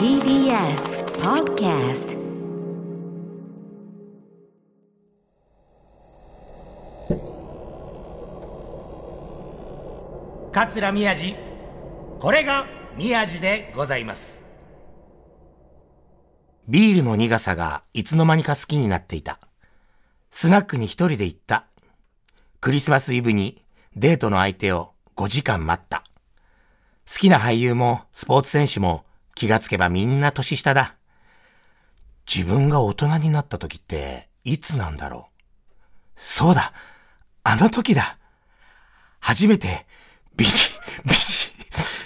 TBS Podcast 桂宮治。これが宮治でございます。ビールの苦さがいつの間にか好きになっていた。スナックに一人で行った。クリスマスイブにデートの相手を5時間待った。好きな俳優もスポーツ選手も気がつけばみんな年下だ自分が大人になった時っていつなんだろうそうだあの時だ初めてビニ、ビニ、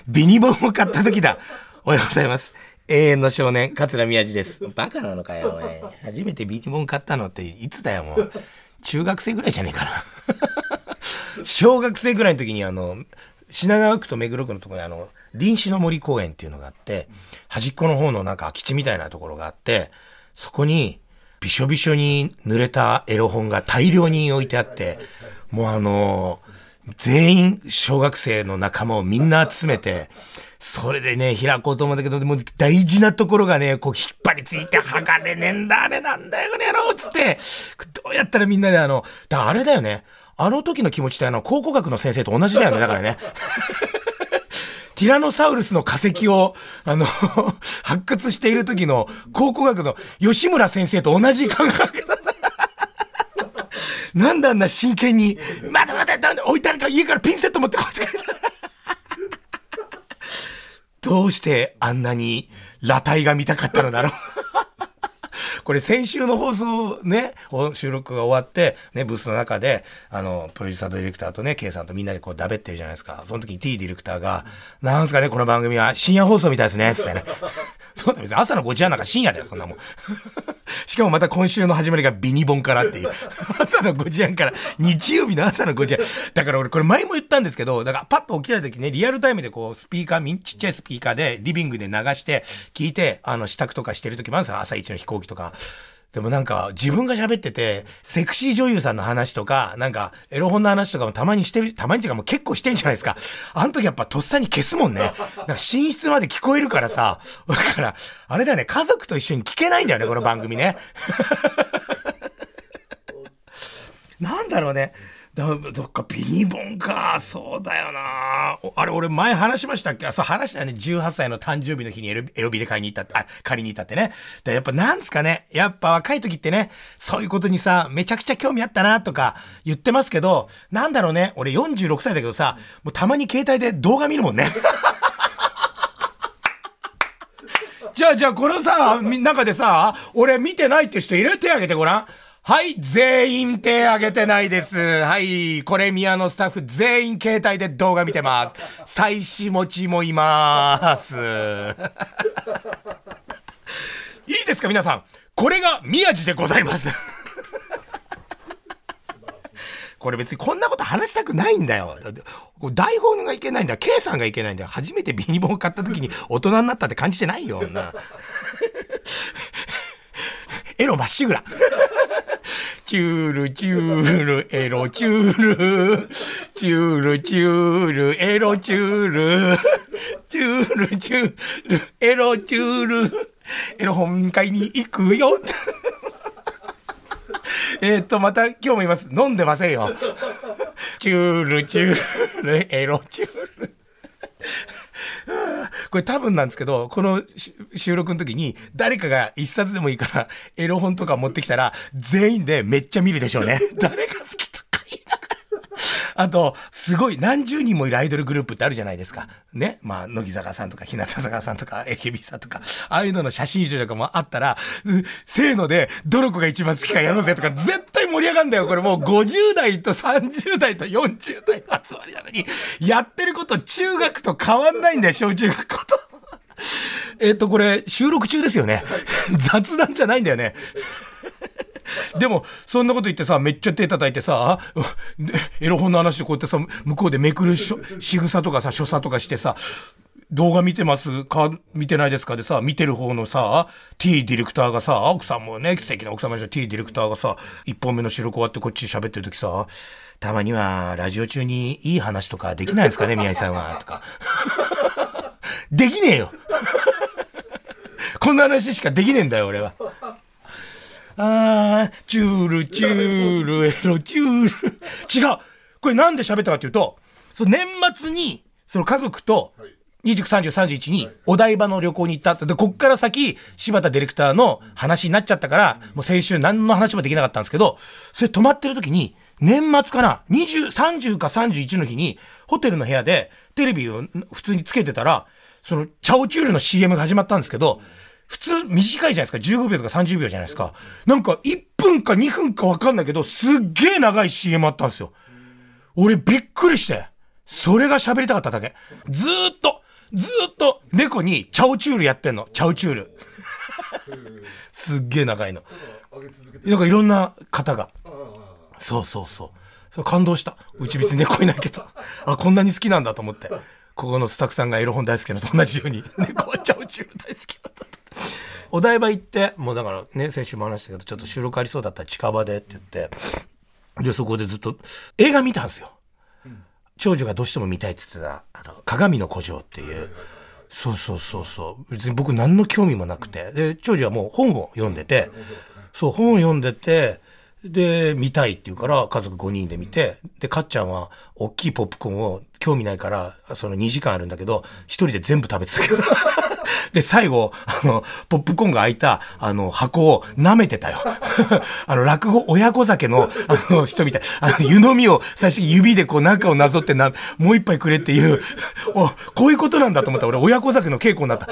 ビニボンを買った時だ。おはようございます。永遠の少年、桂宮治です。バカなのかよ、おい。初めてビニボン買ったのっていつだよ、もう。中学生ぐらいじゃねえかな。小学生ぐらいの時にあの、品川区と目黒区のところにあの、臨死の森公園っていうのがあって、端っこの方のなんか空き地みたいなところがあって、そこに、びしょびしょに濡れたエロ本が大量に置いてあって、もうあの全員小学生の仲間をみんな集めて、それでね、開こうと思うんだけど、でも大事なところがね、こう引っ張りついて剥がれねえんだ、あれなんだよ、この野郎つって、どうやったらみんなであの、だあれだよね。あの時の気持ちってあの、考古学の先生と同じだよね、だからね。ティラノサウルスの化石を、あの、発掘している時の考古学の吉村先生と同じ感覚だ。なんであんな真剣に、待て待て、なんで置いてあるか家からピンセット持ってこいってどうしてあんなに裸体が見たかったのだろう？これ先週の放送ね、収録が終わって、ね、ブースの中で、あの、プロデューサーとディレクターとね、K さんとみんなでこう、だべってるじゃないですか。その時に T ディレクターが、なんすかね、この番組は深夜放送みたいですね、つってね。そうだ、別に朝の5時半なんか深夜だよ、そんなもん。しかもまた今週の始まりがビニボンからっていう。朝の5時半から、日曜日の朝の5時半。だから俺これ前も言ったんですけど、だからパッと起きた時ね、リアルタイムでこう、スピーカー、ちっちゃいスピーカーでリビングで流して、聞いて、あの、支度とかしてる時もあるんですよ。朝一の飛行機とか。でもなんか、自分が喋ってて、セクシー女優さんの話とか、なんか、エロ本の話とかもたまにしてる、たまにっていうかもう結構してんじゃないですか。あの時やっぱとっさに消すもんね。なんか寝室まで聞こえるからさ。だから、あれだよね、家族と一緒に聞けないんだよね、この番組ね。なんだろうね。だどっかビニボンか。そうだよな。あれ、俺前話しましたっけ？あ、そう話したね。18歳の誕生日の日にエロエロビで買いに行ったって、あ、借りに行ったってね。でやっぱなんすかね。やっぱ若い時ってね、そういうことにさ、めちゃくちゃ興味あったなとか言ってますけど、なんだろうね。俺46歳だけどさ、もうたまに携帯で動画見るもんね。じゃあ、じゃあ、このさ、中でさ、俺見てないって人いる？手挙げてごらん。はい、全員手挙げてないです。はい、これ宮のスタッフ全員携帯で動画見てます。妻子持ちもいます。いいですか、皆さん。これが宮地でございます。これ別にこんなこと話したくないんだよ。台本がいけないんだ。K さんがいけないんだよ。初めてビニ本を買った時に大人になったって感じてないよ。な エロまっしぐら。チュールチュールエロチュール。チュールチュールエロチュール。チュールチュールエロチュール。エロ本会に行くよ。えっとまた今日も言います。飲んでませんよ。チュールチュールエロチュール。これ多分なんですけど、この収録の時に誰かが一冊でもいいからエロ本とか持ってきたら全員でめっちゃ見るでしょうね。誰が好き。あと、すごい何十人もいるアイドルグループってあるじゃないですか。ね？まあ、乃木坂さんとか、日向坂さんとか、AKB さんとか、ああいうのの写真集とかもあったら、せーので、どの子が一番好きかやろうぜとか、絶対盛り上がるんだよ。これもう50代と30代と40代の集まりなのに、やってること中学と変わんないんだよ、小中学校と。えっと、これ、収録中ですよね。雑談じゃないんだよね。でも、そんなこと言ってさ、めっちゃ手叩いてさ、エロ本の話でこうやってさ、向こうでめくるし仕草とかさ、所作とかしてさ、動画見てますか見てないですかでさ、見てる方のさ、T ディレクターがさ、奥さんもね、素敵な奥様でしょ、T ディレクターがさ、一本目の収録終わってこっち喋ってる時さ、たまにはラジオ中にいい話とかできないですかね、宮井さんは、とか。できねえよこんな話しかできねえんだよ、俺は。あー、チュール、チュール、エロ、チュール。違うこれなんで喋ったかっていうと、その年末に、その家族と、29、30、31にお台場の旅行に行ったって。で、こっから先、柴田ディレクターの話になっちゃったから、もう先週何の話もできなかったんですけど、それ泊まってる時に、年末かな ?20、30か31の日に、ホテルの部屋でテレビを普通につけてたら、その、チャオチュールの CM が始まったんですけど、普通短いじゃないですか。15秒とか30秒じゃないですか。なんか1分か2分かわかんないけど、すっげえ長い CM あったんですよ。俺びっくりして。それが喋りたかっただけ。ずーっと、ずーっと猫にチャオチュールやってんの。チャオチュール。すっげえ長いの。なんかいろんな方が。そうそうそう。それ感動した。うち別に猫いないけど。あ、こんなに好きなんだと思って。ここのスタッフさんがエロ本大好きなのと同じように、猫はチャオチュール大好きだと。お台場行って、もうだからね、先週も話したけど、ちょっと収録ありそうだったら近場でって言って、で、そこでずっと映画見たんですよ。長女がどうしても見たいって言ってた、あの、鏡の古城っていう。そうそうそうそう。別に僕何の興味もなくて。で、長女はもう本を読んでて、そう、本を読んでて、で、見たいって言うから、家族5人で見て、で、かっちゃんは、大きいポップコーンを興味ないから、その2時間あるんだけど、一人で全部食べてたけど。で、最後、あの、ポップコーンが開いた、あの、箱を舐めてたよ。あの、落語、親子酒の、あの、人みたい。あの、湯飲みを最初に指でこう中をなぞってな、もう一杯くれっていう、お、こういうことなんだと思った。俺、親子酒の稽古になった。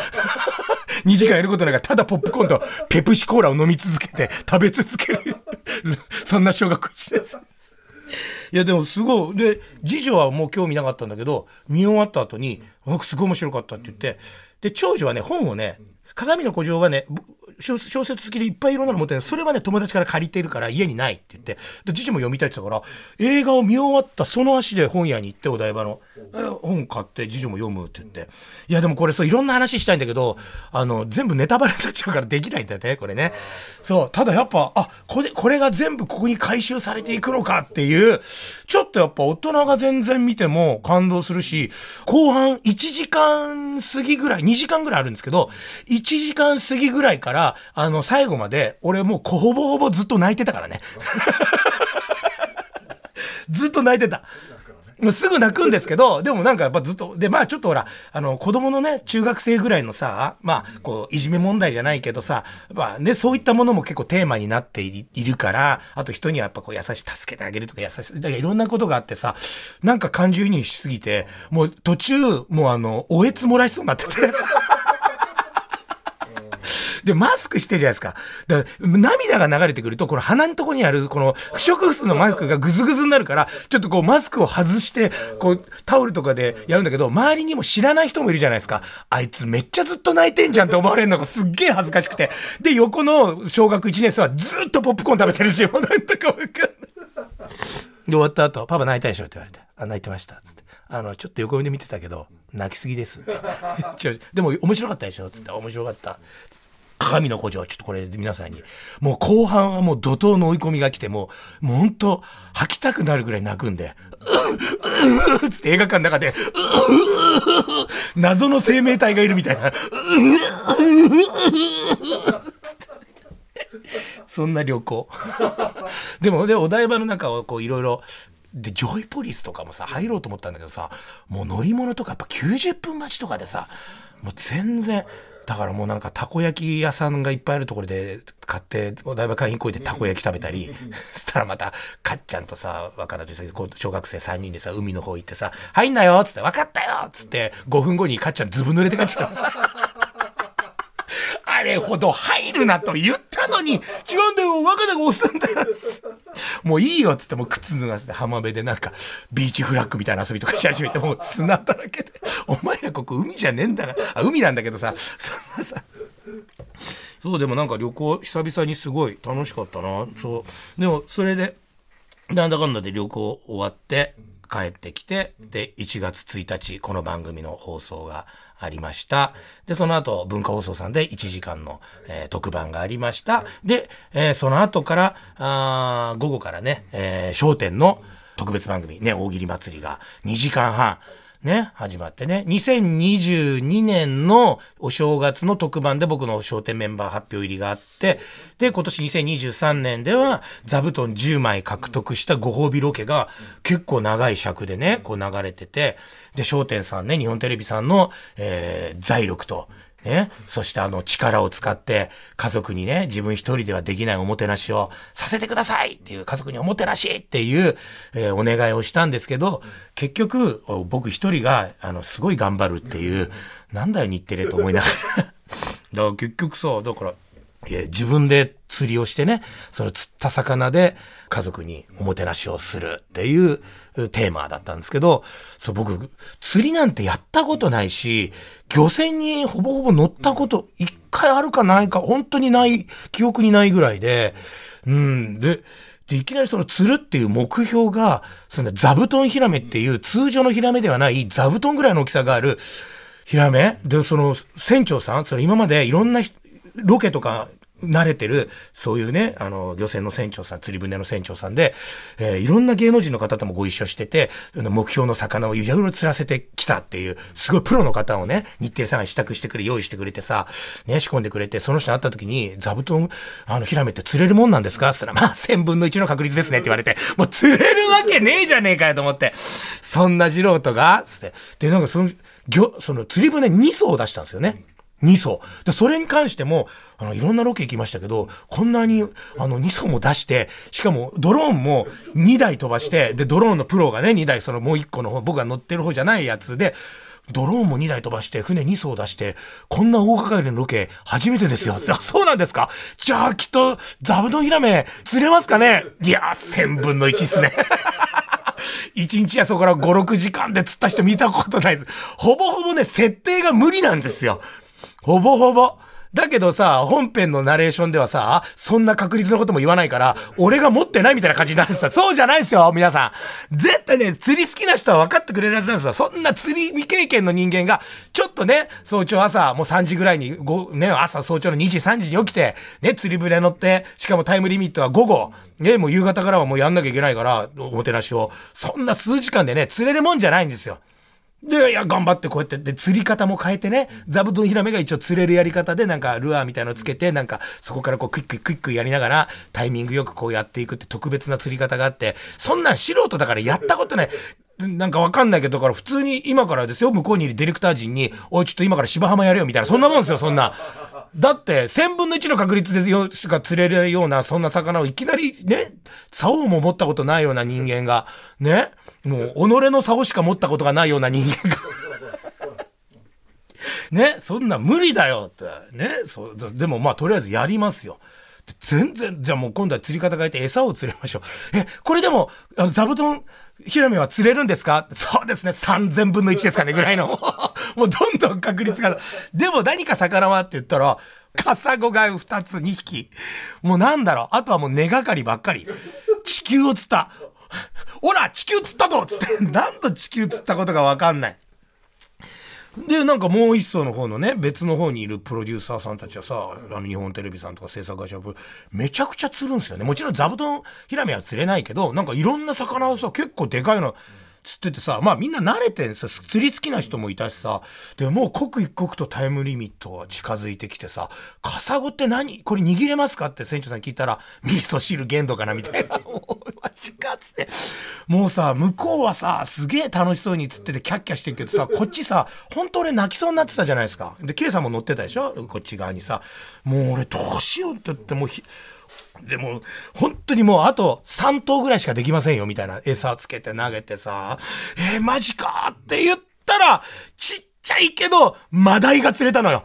2時間やることないから、ただポップコーンとペプシコーラを飲み続けて、食べ続ける。そんな小学1年生です。いやでもすごいで次女はもう興味なかったんだけど見終わった後に「僕すごい面白かった」って言ってで長女はね本をね鏡の古城はね小説好きでいっぱいいろんなの持ってる。それはね友達から借りてるから家にないって言って。で次女も読みたいって言ったから映画を見終わったその足で本屋に行ってお台場の。本買って次女も読むって言って。いやでもこれそういろんな話したいんだけどあの全部ネタバレになっちゃうからできないんだよねこれね。そうただやっぱあこれこれが全部ここに回収されていくのかっていうちょっとやっぱ大人が全然見ても感動するし後半1時間過ぎぐらい2時間ぐらいあるんですけど1時間過ぎぐらいからあの最後まで俺もうほぼほぼずっと泣いてたからね ずっと泣いてた。もうすぐ泣くんですけど、でもなんかやっぱずっと、で、まあちょっとほら、あの、子供のね、中学生ぐらいのさ、まあ、こう、いじめ問題じゃないけどさ、まあね、そういったものも結構テーマになっているから、あと人にはやっぱこう優しい、助けてあげるとか優しい、だからいろんなことがあってさ、なんか感情移入しすぎて、もう途中、もうあの、おえつもらいそうになってて。で、マスクしてるじゃないですか。だから涙が流れてくると、この鼻のとこにある、この不織布のマスクがグズグズになるから、ちょっとこうマスクを外して、こうタオルとかでやるんだけど、周りにも知らない人もいるじゃないですか。あいつめっちゃずっと泣いてんじゃんって思われるのがすっげえ恥ずかしくて。で、横の小学1年生はずっとポップコーン食べてるし、もうなんだかわかんない。で、終わった後、パパ泣いたでしょって言われて。あ、泣いてました。つって。あの、ちょっと横目で見てたけど、泣きすぎですって。でも面白かったでしょ？つって。面白かった。つっ鏡の古城、ちょっとこれ皆さんに。もう後半はもう怒涛の追い込みが来て、もう、もう本当吐きたくなるぐらい泣くんで、ううううつって映画館の中で、うううう謎の生命体がいるみたいな、うううっそんな旅行。でも、で、お台場の中をこういろいろ、で、ジョイポリスとかもさ、入ろうと思ったんだけどさ、もう乗り物とかやっぱ90分待ちとかでさ、もう全然、だからもうなんかたこ焼き屋さんがいっぱいあるところで買って、お台場海浜公園でたこ焼き食べたり、そしたらまた、かっちゃんとさ、若菜とさ、こう小学生3人でさ、海の方行ってさ、入んなよっつって、分かったよっつって、5分後にかっちゃんずぶ濡れて帰ってきた。あれほど入るなと言ったのに、違うんだよ、若菜が押すんだよ。もういいよっつって、もう靴脱がせて浜辺でなんか、ビーチフラッグみたいな遊びとかし始めて、もう砂だらけで。お前らここ海じゃねえんだから。あ、海なんだけどさ、そんなさ。そう、でもなんか旅行、久々にすごい楽しかったな。そう。でも、それで、なんだかんだで旅行終わって、帰ってきて、で、1月1日、この番組の放送がありました。で、その後、文化放送さんで1時間の、えー特番がありました。で、えーその後から、あ午後からね、えー、商店の特別番組、ね、大喜利祭りが2時間半。ね、始まってね。2022年のお正月の特番で僕の商店メンバー発表入りがあって、で、今年2023年では座布団10枚獲得したご褒美ロケが結構長い尺でね、こう流れてて、で、商店さんね、日本テレビさんの、えー、財力と、ね。そしてあの力を使って家族にね、自分一人ではできないおもてなしをさせてくださいっていう家族におもてなしっていう、えー、お願いをしたんですけど、結局僕一人があのすごい頑張るっていう、なんだよ日テレと思いながら。だから結局さ、だから、自分で釣りをしてね、その釣った魚で家族におもてなしをするっていうテーマだったんですけど、そう僕、釣りなんてやったことないし、漁船にほぼほぼ乗ったこと一回あるかないか、本当にない、記憶にないぐらいで、うん、で、で、いきなりその釣るっていう目標が、その座布団ヒラメっていう通常のヒラメではない座布団ぐらいの大きさがあるヒラメ。で、その船長さん、それ今までいろんなロケとか慣れてる、そういうね、あの、漁船の船長さん、釣り船の船長さんで、えー、いろんな芸能人の方ともご一緒してて、目標の魚をいろいろ釣らせてきたっていう、すごいプロの方をね、日テレさんが支度してくれ、用意してくれてさ、ね、仕込んでくれて、その人に会った時に、座布団、あの、ヒラメって釣れるもんなんですか？って言ったら、まあ、千分の一の確率ですねって言われて、もう釣れるわけねえじゃねえかよと思って、そんな素人が、つって。で、なんかその、魚、その釣り船2艘を出したんですよね。2層。で、それに関しても、あの、いろんなロケ行きましたけど、こんなに、あの、2層も出して、しかも、ドローンも2台飛ばして、で、ドローンのプロがね、2台、そのもう1個の方、僕が乗ってる方じゃないやつで、ドローンも2台飛ばして、船2層出して、こんな大掛かりのロケ、初めてですよ。あ、そうなんですか？じゃあ、きっと、座布団ヒラメ、釣れますかね？いや1000分の1っすね。1日やそこから5、6時間で釣った人見たことないです。ほぼほぼね、設定が無理なんですよ。ほぼほぼ。だけどさ、本編のナレーションではさ、そんな確率のことも言わないから、俺が持ってないみたいな感じになるんですよ。そうじゃないですよ、皆さん。絶対ね、釣り好きな人は分かってくれるはずなんですよ。そんな釣り未経験の人間が、ちょっとね、早朝朝、もう3時ぐらいに、ご、ね、朝早朝の2時、3時に起きて、ね、釣り船乗って、しかもタイムリミットは午後、ね、もう夕方からはもうやんなきゃいけないから、おもてなしを。そんな数時間でね、釣れるもんじゃないんですよ。で、いや、頑張ってこうやって、で、釣り方も変えてね、座布団ヒラメが一応釣れるやり方で、なんか、ルアーみたいなのつけて、なんか、そこからこう、クイックイクイックやりながら、タイミングよくこうやっていくって特別な釣り方があって、そんなん素人だからやったことない。なんかわかんないけど、だから普通に今からですよ、向こうにいるディレクター陣に、おい、ちょっと今から芝浜やれよ、みたいな、そんなもんですよ、そんな。だって、千分の一の確率でよしか釣れるような、そんな魚をいきなりね、竿も持ったことないような人間が、ね、もう、己の竿しか持ったことがないような人間が ね、そんな無理だよって。ね、そう、でもまあとりあえずやりますよ。全然、じゃあもう今度は釣り方変えて餌を釣れましょう。え、これでも、あの、座布団、ヒラメは釣れるんですか？そうですね。3000分の1ですかねぐらいの。もうどんどん確率が。でも何か魚はって言ったら、カサゴが2つ2匹。もうなんだろう。あとはもう根がかりばっかり。地球を釣った。ほら地球釣ったとつって、何度地球釣ったことがわかんない。で、なんかもう一層の方のね、別の方にいるプロデューサーさんたちはさ、あの日本テレビさんとか制作会社めちゃくちゃ釣るんですよね。もちろん座布団ヒラメは釣れないけど、なんかいろんな魚をさ、結構でかいの、つっててさ、まあみんな慣れてんさ、釣り好きな人もいたしさ、でもう刻一刻とタイムリミットが近づいてきてさ、カサゴって何？これ握れますか？って船長さん聞いたら、味噌汁限度かなみたいな。マジかっつって。もうさ、向こうはさ、すげえ楽しそうに釣っててキャッキャしてるけどさ、こっちさ、本当俺泣きそうになってたじゃないですか。で、K さんも乗ってたでしょ？こっち側にさ。もう俺どうしようって言ってもうでも、本当にもうあと3頭ぐらいしかできませんよ、みたいな餌つけて投げてさ、えー、マジかって言ったら、ちっちゃいけど、マダイが釣れたのよ。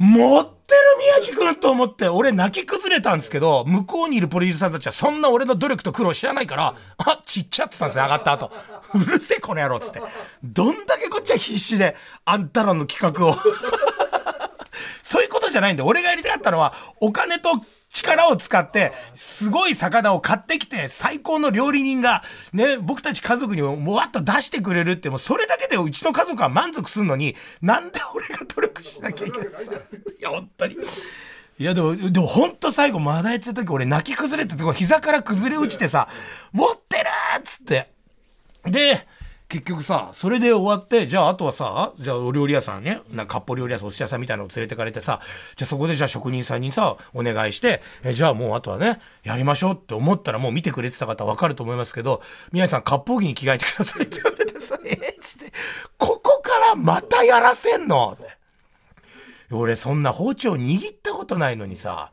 持ってる宮地君と思って、俺泣き崩れたんですけど、向こうにいるプロデューサーたちはそんな俺の努力と苦労知らないから、あ、ちっちゃってたんですよ、上がった後。うるせえ、この野郎つって。どんだけこっちは必死で、あんたらの企画を。そういうことじゃないんで、俺がやりたかったのは、お金と力を使って、すごい魚を買ってきて、最高の料理人が、ね、僕たち家族にもわっと出してくれるって、もうそれだけでうちの家族は満足するのに、なんで俺が努力しなきゃいけないいや、本当に。いや、でも、でも本当最後、まだやってた時俺泣き崩れてて、膝から崩れ落ちてさ、持ってるっつって。で、結局さ、それで終わって、じゃああとはさ、じゃあお料理屋さんね、なんか割烹料理屋さん、お寿司屋さんみたいなのを連れてかれてさ、じゃあそこでじゃあ職人さんにさ、お願いして、えじゃあもうあとはね、やりましょうって思ったらもう見てくれてた方わかると思いますけど、宮治さん、割烹着に着替えてくださいって 言われてさ、えー、つって、ここからまたやらせんの俺そんな包丁握ったことないのにさ、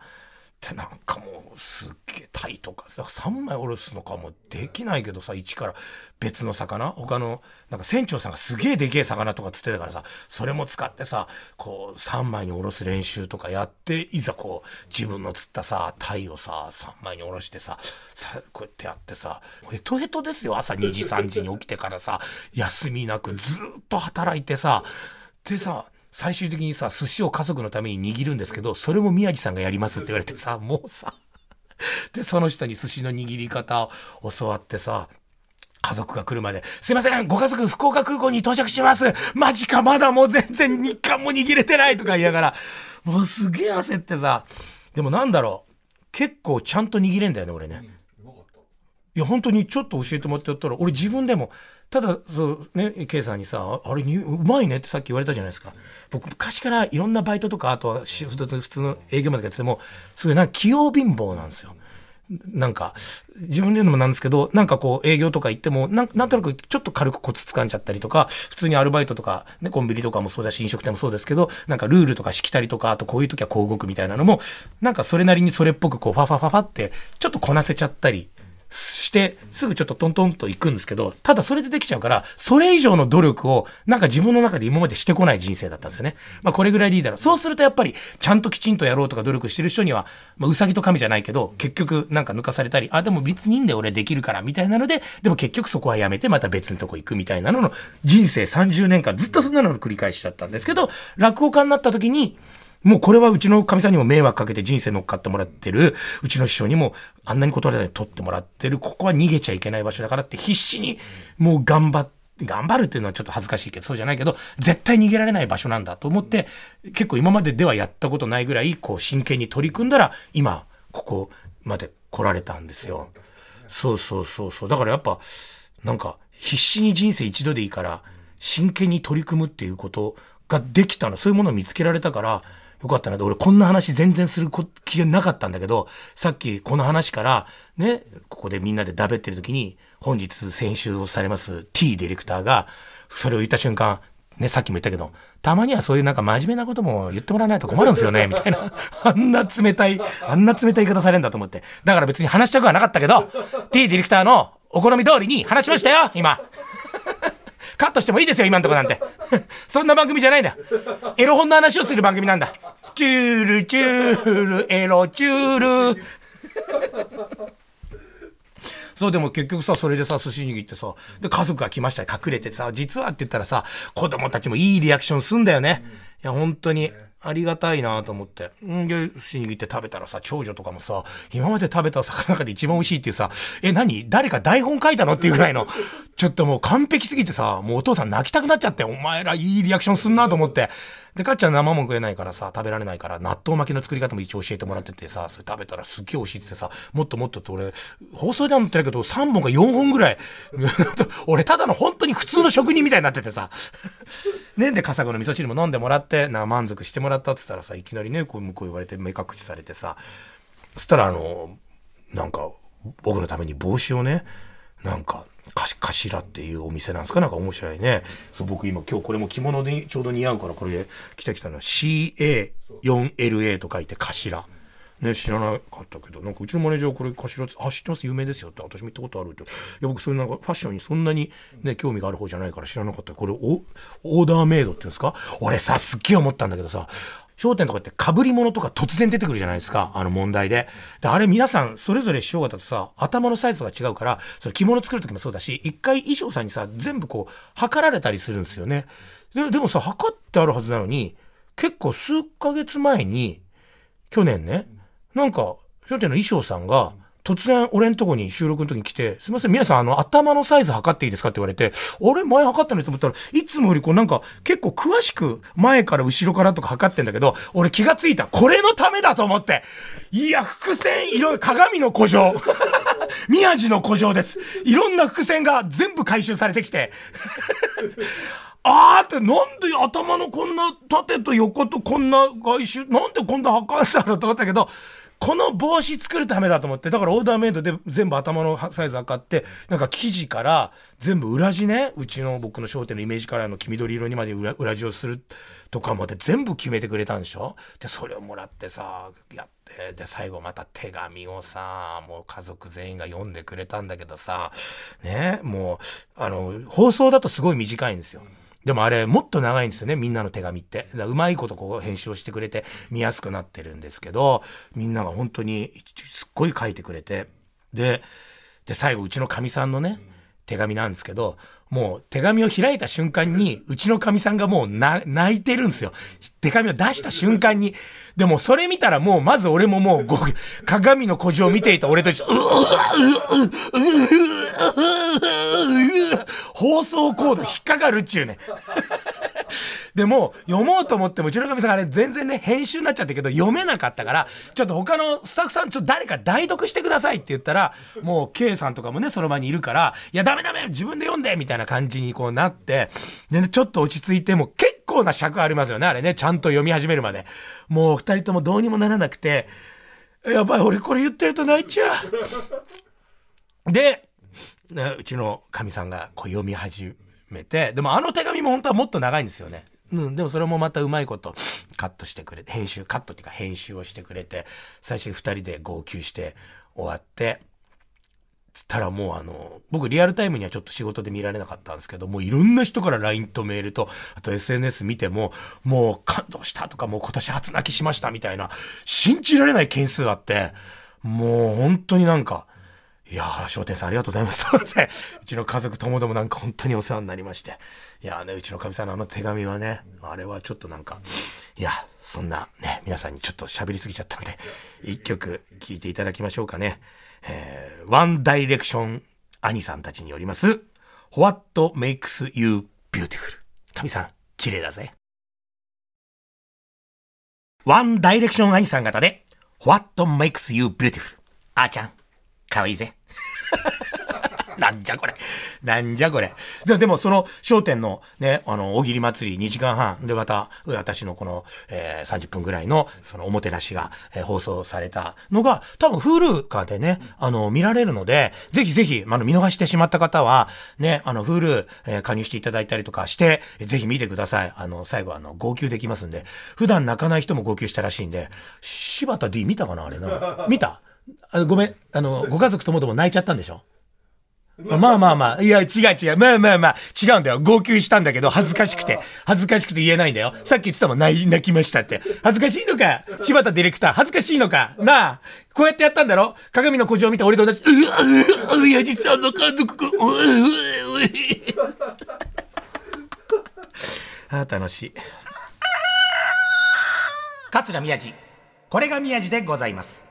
ってなんかもうすっげえタイとかさ3枚おろすのかもできないけどさ一から別の魚？他のなんか船長さんがすげえでけえ魚とかつってたからさそれも使ってさこう3枚におろす練習とかやっていざこう自分の釣ったさタイをさ3枚におろしてささこうやってやってさヘトヘトですよ。朝2時3時に起きてからさ休みなくずっと働いてさでさ最終的にさ、寿司を家族のために握るんですけど、それも宮城さんがやりますって言われてさ、もうさ、で、その人に寿司の握り方を教わってさ、家族が来るまで、すいません、ご家族福岡空港に到着します。マジか、まだもう全然日韓も握れてないとか言いながら、もうすげえ焦ってさ、でもなんだろう、結構ちゃんと握れんだよね、俺ね。いや、本当にちょっと教えてもらってやったら、俺自分でも、ただ、そうね、K さんにさ、あれに、うまいねってさっき言われたじゃないですか。僕、昔からいろんなバイトとか、あとは普通の営業までやってても、すごいなんか器用貧乏なんですよ。なんか、自分で言うのもなんですけど、なんかこう営業とか行っても、なんなんとなくちょっと軽くコツ掴んじゃったりとか、普通にアルバイトとか、ね、コンビニとかもそうだし、飲食店もそうですけど、なんかルールとかしきたりとか、あとこういう時はこう動くみたいなのも、なんかそれなりにそれっぽくこう、ファファファファって、ちょっとこなせちゃったりして、すぐちょっとトントンと行くんですけど、ただそれでできちゃうから、それ以上の努力を、なんか自分の中で今までしてこない人生だったんですよね。まあこれぐらいでいいだろう。そうするとやっぱり、ちゃんときちんとやろうとか努力してる人には、まあうさぎと神じゃないけど、結局なんか抜かされたり、あ、でも別にいいんだよ俺できるから、みたいなので、でも結局そこはやめてまた別のとこ行くみたいなのの、人生30年間ずっとそんなのの繰り返しだったんですけど、落語家になった時に、もうこれはうちのかみさんにも迷惑かけて人生乗っかってもらってる、うちの師匠にもあんなに断られたに取ってもらってる、ここは逃げちゃいけない場所だからって必死にもう頑張って、頑張るっていうのはちょっと恥ずかしいけど、そうじゃないけど、絶対逃げられない場所なんだと思って、結構今までではやったことないぐらい、こう真剣に取り組んだら、今、ここまで来られたんですよ。そうそうそうそう。だからやっぱ、なんか、必死に人生一度でいいから、真剣に取り組むっていうことができたの。そういうものを見つけられたから、よかったな。俺こんな話全然する気がなかったんだけど、さっきこの話から、ね、ここでみんなでだべってる時に、本日先週をされます T ディレクターが、それを言った瞬間、ね、さっきも言ったけど、たまにはそういうなんか真面目なことも言ってもらわないと困るんですよね、みたいな。あんな冷たい、あんな冷たい言い方されるんだと思って。だから別に話したくはなかったけど、T ディレクターのお好み通りに話しましたよ、今。カットしてもいいですよ、今んとこなんて。そんな番組じゃないんだ。エロ本の話をする番組なんだ。チュール、チュール、エロ、チュール。そう、でも結局さ、それでさ、寿司握ってさ、で、家族が来ました隠れてさ、実はって言ったらさ、子供たちもいいリアクションすんだよね。いや、本当に。ありがたいなと思って。んで、寿司握って食べたらさ、長女とかもさ、今まで食べた魚の中で一番美味しいっていうさ、え、何？誰か台本書いたの？っていうぐらいの、ちょっともう完璧すぎてさ、もうお父さん泣きたくなっちゃって、お前らいいリアクションすんなと思って。で、かっちゃん生も食えないからさ、食べられないから、納豆巻きの作り方も一応教えてもらっててさ、それ食べたらすっげえ美味しいってさ、もっともっとって俺、放送では持ってないけど、3本か4本ぐらい、俺ただの本当に普通の職人みたいになっててさ、ねん、で、笠子の味噌汁も飲んでもらって、な、満足してもらったって言ったらさ、いきなりね、こう向こう言われて目隠しされてさ、そしたらあの、なんか、僕のために帽子をね、なんか、かし、かしらっていうお店なんですか？なんか面白いね。そう、僕今今日これも着物でちょうど似合うからこれ着てきたのは CA4LA と書いてかしら。ね、知らなかったけど、なんかうちのマネージャーこれかしら、あ、知ってます？有名ですよって、私も行ったことあるって。いや、僕そういうなんかファッションにそんなにね、興味がある方じゃないから知らなかった。これオ、ーダーメイドっていうんですか？俺さ、すっげえ思ったんだけどさ、商店とかって被り物とか突然出てくるじゃないですか、あの問題で。で、あれ皆さんそれぞれ師匠方とさ、頭のサイズが違うから、それ着物作る時もそうだし、一回衣装さんにさ、全部こう、測られたりするんですよね。ででもさ、測ってあるはずなのに、結構数ヶ月前に、去年ね、なんか、商店の衣装さんが、突然俺んとこに収録の時に来て、すいません、皆さんあの頭のサイズ測っていいですかって言われて、俺前測ったのにと思ったらいつもよりこうなんか結構詳しく前から後ろからとか測ってんだけど、俺気がついた。これのためだと思って。いや、伏線色、鏡の故障。宮地の古城です。いろんな伏線が全部回収されてきて。あーってなんで頭のこんな縦と横とこんな外周、なんでこんな測るんだろうと思ったけど、この帽子作るためだと思って、だからオーダーメイドで全部頭のサイズ測って、なんか生地から全部裏地ね、うちの僕の商店のイメージカラーの黄緑色にまで裏裏地をするとかまで全部決めてくれたんでしょ？で、それをもらってさ、やって、で、最後また手紙をさ、もう家族全員が読んでくれたんだけどさ、ね、もう、あの、放送だとすごい短いんですよ。でもあれもっと長いんですよね、みんなの手紙って。うまいことこう編集をしてくれて見やすくなってるんですけど、みんなが本当にすっごい書いてくれて。で、で、最後うちのかみさんのね、手紙なんですけど、もう手紙を開いた瞬間に、うちのかみさんがもう泣いてるんですよ。手紙を出した瞬間に。でもそれ見たらもう、まず俺ももう、鏡の古城を見ていた俺と一緒、うううううううう放送コード引っかかるっちゅうね。でも、読もうと思っても、うちのかみさんあれ全然ね、編集になっちゃったけど、読めなかったから、ちょっと他のスタッフさん、ちょっと誰か代読してくださいって言ったら、もう、K さんとかもね、その場にいるから、いや、ダメダメ自分で読んでみたいな感じにこうなって、でね、ちょっと落ち着いて、も結構な尺ありますよね、あれね、ちゃんと読み始めるまで。もう、二人ともどうにもならなくて、やばい、俺これ言ってると泣いちゃう。で、ね、うちのかみさんがこう読み始めて、でもあの手紙も本当はもっと長いんですよね。うん、でもそれもまたうまいことカットしてくれて、編集、カットっていうか編集をしてくれて、最初に二人で号泣して終わって、つったらもうあの、僕リアルタイムにはちょっと仕事で見られなかったんですけど、もういろんな人から LINE とメールと、あと SNS 見ても、もう感動したとか、もう今年初泣きしましたみたいな、信じられない件数あって、もう本当になんか、いやー、商店さんありがとうございます。うちの家族ともどもなんか本当にお世話になりまして。いやーね、うちのかみさんのあの手紙はね、あれはちょっとなんか、いや、そんなね、皆さんにちょっと喋りすぎちゃったんで、一曲聴いていただきましょうかね。えー、ワンダイレクション兄さんたちによります、What makes you beautiful? 神さん、綺麗だぜ。ワンダイレクション兄さん方で、What makes you beautiful? あーちゃん、かわいいぜ。なんじゃこれ。なんじゃこれ。ででもその商店のね、あの、大喜利祭り2時間半でまた、私のこの、えー、30分ぐらいのそのおもてなしが、えー、放送されたのが、多分 Hulu かでね、あの、見られるので、ぜひぜひ、あの、見逃してしまった方は、ね、あの、Hulu、えー、加入していただいたりとかして、ぜひ見てください。あの、最後あの、号泣できますんで、普段泣かない人も号泣したらしいんで、柴田 D 見たかなあれな。見た？あの、ごめん、あの、ご家族ともども泣いちゃったんでしょ？まあまあまあ。いや、違う違う。まあまあまあ。違うんだよ。号泣したんだけど、恥ずかしくて。恥ずかしくて言えないんだよ。さっき言ってたもん、泣きましたって。恥ずかしいのか？柴田ディレクター、恥ずかしいのか？なあ。こうやってやったんだろ？鏡の古城を見て俺と同じ、ううう、うやじさんの監督、ううう、うああ、楽しい。桂宮治。これが宮治でございます。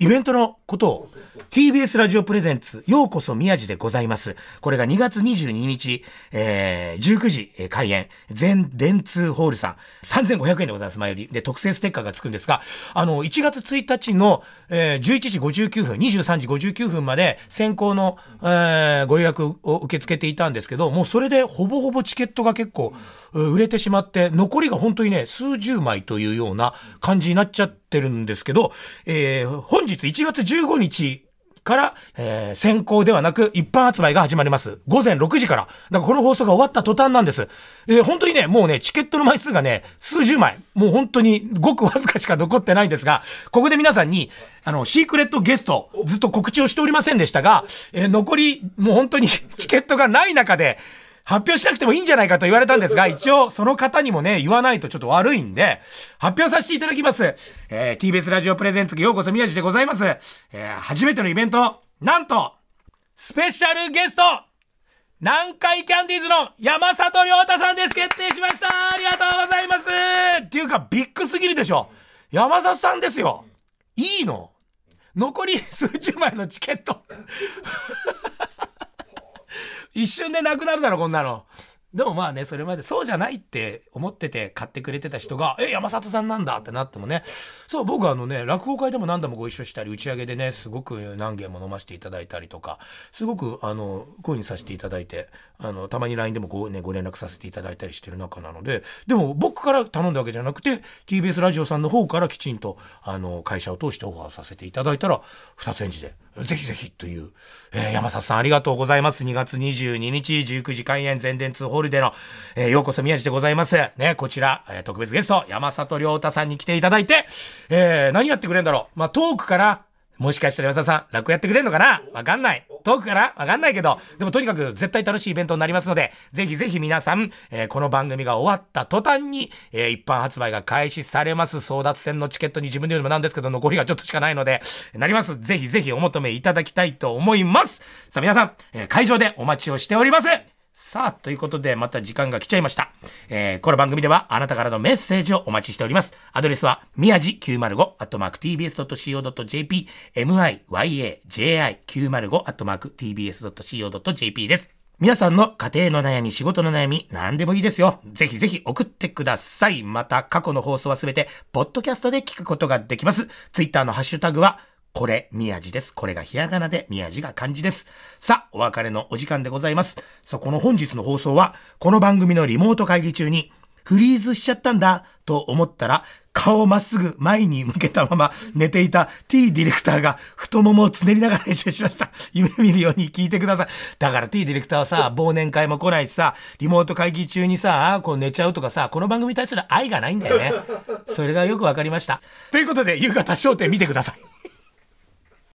イベントのことを TBS ラジオプレゼンツようこそ宮地でございます。これが2月22日、えー、19時、開演、全電通ホールさん、3500円でございます、前より。で、特製ステッカーがつくんですが、あの、1月1日の、えー、11時59分、23時59分まで先行の、えー、ご予約を受け付けていたんですけど、もうそれでほぼほぼチケットが結構売れてしまって、残りが本当にね、数十枚というような感じになっちゃっててるんですけど、えー、本日1月15日から、えー、先行ではなく一般発売が始まります。午前6時から。だからこの放送が終わった途端なんです。えー、本当にね、もうね、チケットの枚数がね、数十枚。もう本当にごくわずかしか残ってないんですが、ここで皆さんに、あの、シークレットゲスト、ずっと告知をしておりませんでしたが、えー、残り、もう本当にチケットがない中で、発表しなくてもいいんじゃないかと言われたんですが、一応その方にもね、言わないとちょっと悪いんで、発表させていただきます。えー、TBS ラジオプレゼンツようこそ宮地でございます。えー、初めてのイベント、なんと、スペシャルゲスト、南海キャンディーズの山里亮太さんです。決定しましたありがとうございますっていうか、ビッグすぎるでしょ山里さんですよいいの？残り数十枚のチケット一瞬でなくなるだろ、こんなの。でもまあね、それまでそうじゃないって思ってて買ってくれてた人が、え、山里さんなんだってなってもね、そう、僕はあのね、落語会でも何度もご一緒したり、打ち上げでね、すごく何軒も飲ませていただいたりとか、すごくあの、声にさせていただいて、あの、たまに LINE でもご,、ね、ご連絡させていただいたりしてる中なので、でも僕から頼んだわけじゃなくて、TBS ラジオさんの方からきちんと、あの、会社を通してオファーさせていただいたら、二つ返事で、ぜひぜひという、えー、山里さんありがとうございます。2月22日19時開演全電通ホールでの、えー、ようこそ宮地でございます。ね、こちら、えー、特別ゲスト、山里亮太さんに来ていただいて、えー、何やってくれるんだろう。まあ、トークから、もしかしたら山里さん、落語やってくれるのかなわかんない。トークかなわかんないけど、でもとにかく絶対楽しいイベントになりますので、ぜひぜひ皆さん、えー、この番組が終わった途端に、えー、一般発売が開始されます。争奪戦のチケットに自分で言うのもなんですけど、残りがちょっとしかないので、なります。ぜひぜひお求めいただきたいと思います。さあ皆さん、えー、会場でお待ちをしております。さあ、ということで、また時間が来ちゃいました。えー、この番組では、あなたからのメッセージをお待ちしております。アドレスは、宮地905、アットマーク tbs.co.jp、myaji905、アットマーク tbs.co.jp です。皆さんの家庭の悩み、仕事の悩み、何でもいいですよ。ぜひぜひ送ってください。また、過去の放送はすべて、ポッドキャストで聞くことができます。ツイッターのハッシュタグは、これ、宮地です。これがひらがなで、宮地が漢字です。さあ、お別れのお時間でございます。さあ、この本日の放送は、この番組のリモート会議中に、フリーズしちゃったんだ、と思ったら、顔をまっすぐ前に向けたまま寝ていた T ディレクターが太ももをつねりながら練習しました。夢見るように聞いてください。だから T ディレクターはさ、忘年会も来ないしさ、リモート会議中にさ、こう寝ちゃうとかさ、この番組に対する愛がないんだよね。それがよくわかりました。ということで、夕方焦点見てください。